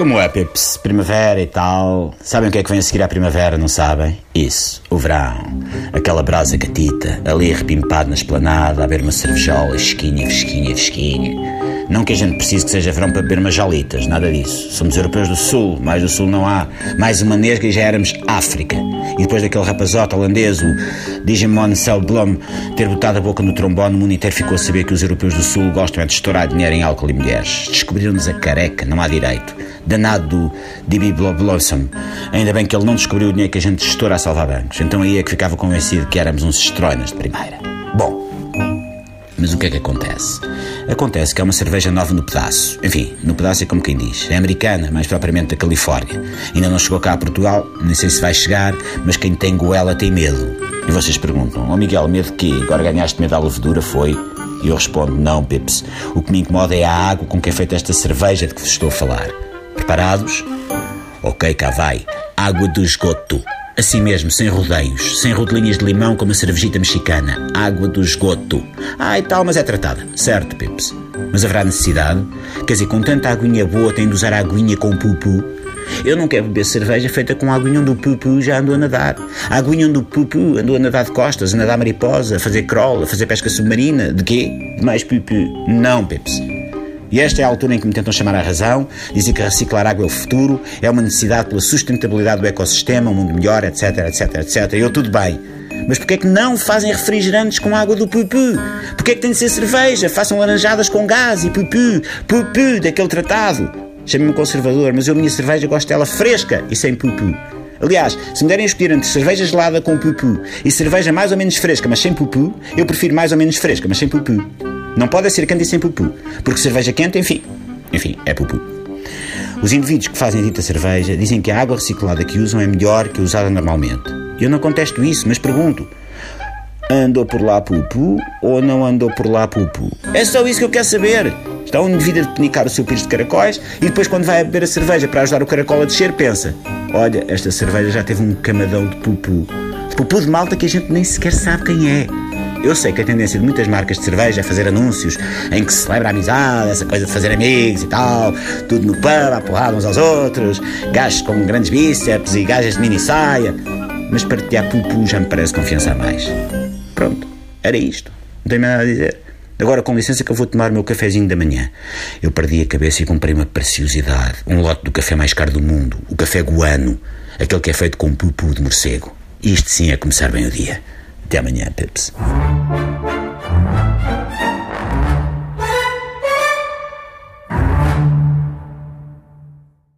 Como é, Pips? Primavera e tal. Sabem o que é que vem a seguir à primavera, não sabem? Isso, o verão. Aquela brasa gatita, ali repimpado na esplanada, a beber uma cervejola, esquinha, fresquinha, fresquinha. Não que a gente precise que seja verão para beber umas nada disso. Somos europeus do Sul, mais do Sul não há. Mais uma nesga e já éramos África. E depois daquele rapazote holandês, o Digimon Selblom, ter botado a boca no trombone, o mundo inteiro ficou a saber que os europeus do Sul gostam é de estourar dinheiro em álcool e mulheres. Descobriram-nos a careca, não há direito. Danado do D.B. Blossom. Ainda bem que ele não descobriu o dinheiro que a gente estoura a salvar bancos. Então aí é que ficava convencido que éramos uns estroinas de primeira. Bom, mas o que é que acontece? Acontece que é uma cerveja nova no pedaço. Enfim, no pedaço é como quem diz. É americana, mais propriamente da Califórnia. Ainda não chegou cá a Portugal, nem sei se vai chegar, mas quem tem goela tem medo. E vocês perguntam, ó oh Miguel, medo de quê? Agora ganhaste medo da levedura, foi? E eu respondo, não, Pips. O que me incomoda é a água com que é feita esta cerveja de que vos estou a falar. Preparados? Ok, cá vai. Água do esgoto. Assim mesmo, sem rodeios, sem rodelinhas de limão como a cervejita mexicana. Água do esgoto. Ah, e tal, mas é tratada. Certo, Pips. Mas haverá necessidade? Quer dizer, com tanta aguinha boa, tem de usar a aguinha com pupu? Eu não quero beber cerveja feita com a aguinha onde o pupu já andou a nadar. A aguinha onde o pupu andou a nadar de costas, a nadar mariposa, a fazer crawl, a fazer pesca submarina. De quê? Mais pupu. Não, Pips. E esta é a altura em que me tentam chamar à razão, dizem que reciclar água é o futuro, é uma necessidade pela sustentabilidade do ecossistema, um mundo melhor, etc, etc, etc. Eu tudo bem. Mas porquê é que não fazem refrigerantes com água do pupu? Porquê é que tem de ser cerveja? Façam laranjadas com gás e pupu, pupu daquele tratado. Chame-me conservador, mas eu a minha cerveja gosto dela fresca e sem pupu. Aliás, se me derem a escolher entre cerveja gelada com pupu e cerveja mais ou menos fresca, mas sem pupu, eu prefiro mais ou menos fresca, mas sem pupu. Não pode ser quente e sem pupu, porque cerveja quente, enfim, enfim, é pupu. Os indivíduos que fazem dita cerveja dizem que a água reciclada que usam é melhor que a usada normalmente. Eu não contesto isso, mas pergunto: andou por lá pupu ou não andou por lá pupu? É só isso que eu quero saber. Está um indivíduo a penicar o seu pires de caracóis e depois, quando vai beber a cerveja para ajudar o caracol a descer, pensa: olha, esta cerveja já teve um camadão de pupu. De pupu de malta que a gente nem sequer sabe quem é. Eu sei que a tendência de muitas marcas de cerveja é fazer anúncios em que se celebra a amizade, essa coisa de fazer amigos e tal, tudo no pub, a porrada uns aos outros, gajos com grandes bíceps e gajas de mini saia. Mas partilhar pupu já me parece confiança a mais. Pronto, era isto. Não tenho nada a dizer. Agora, com licença, que eu vou tomar o meu cafezinho da manhã. Eu perdi a cabeça e comprei uma preciosidade. Um lote do café mais caro do mundo. O café guano. Aquele que é feito com pupu de morcego. Isto sim é começar bem o dia. Até amanhã, Pips.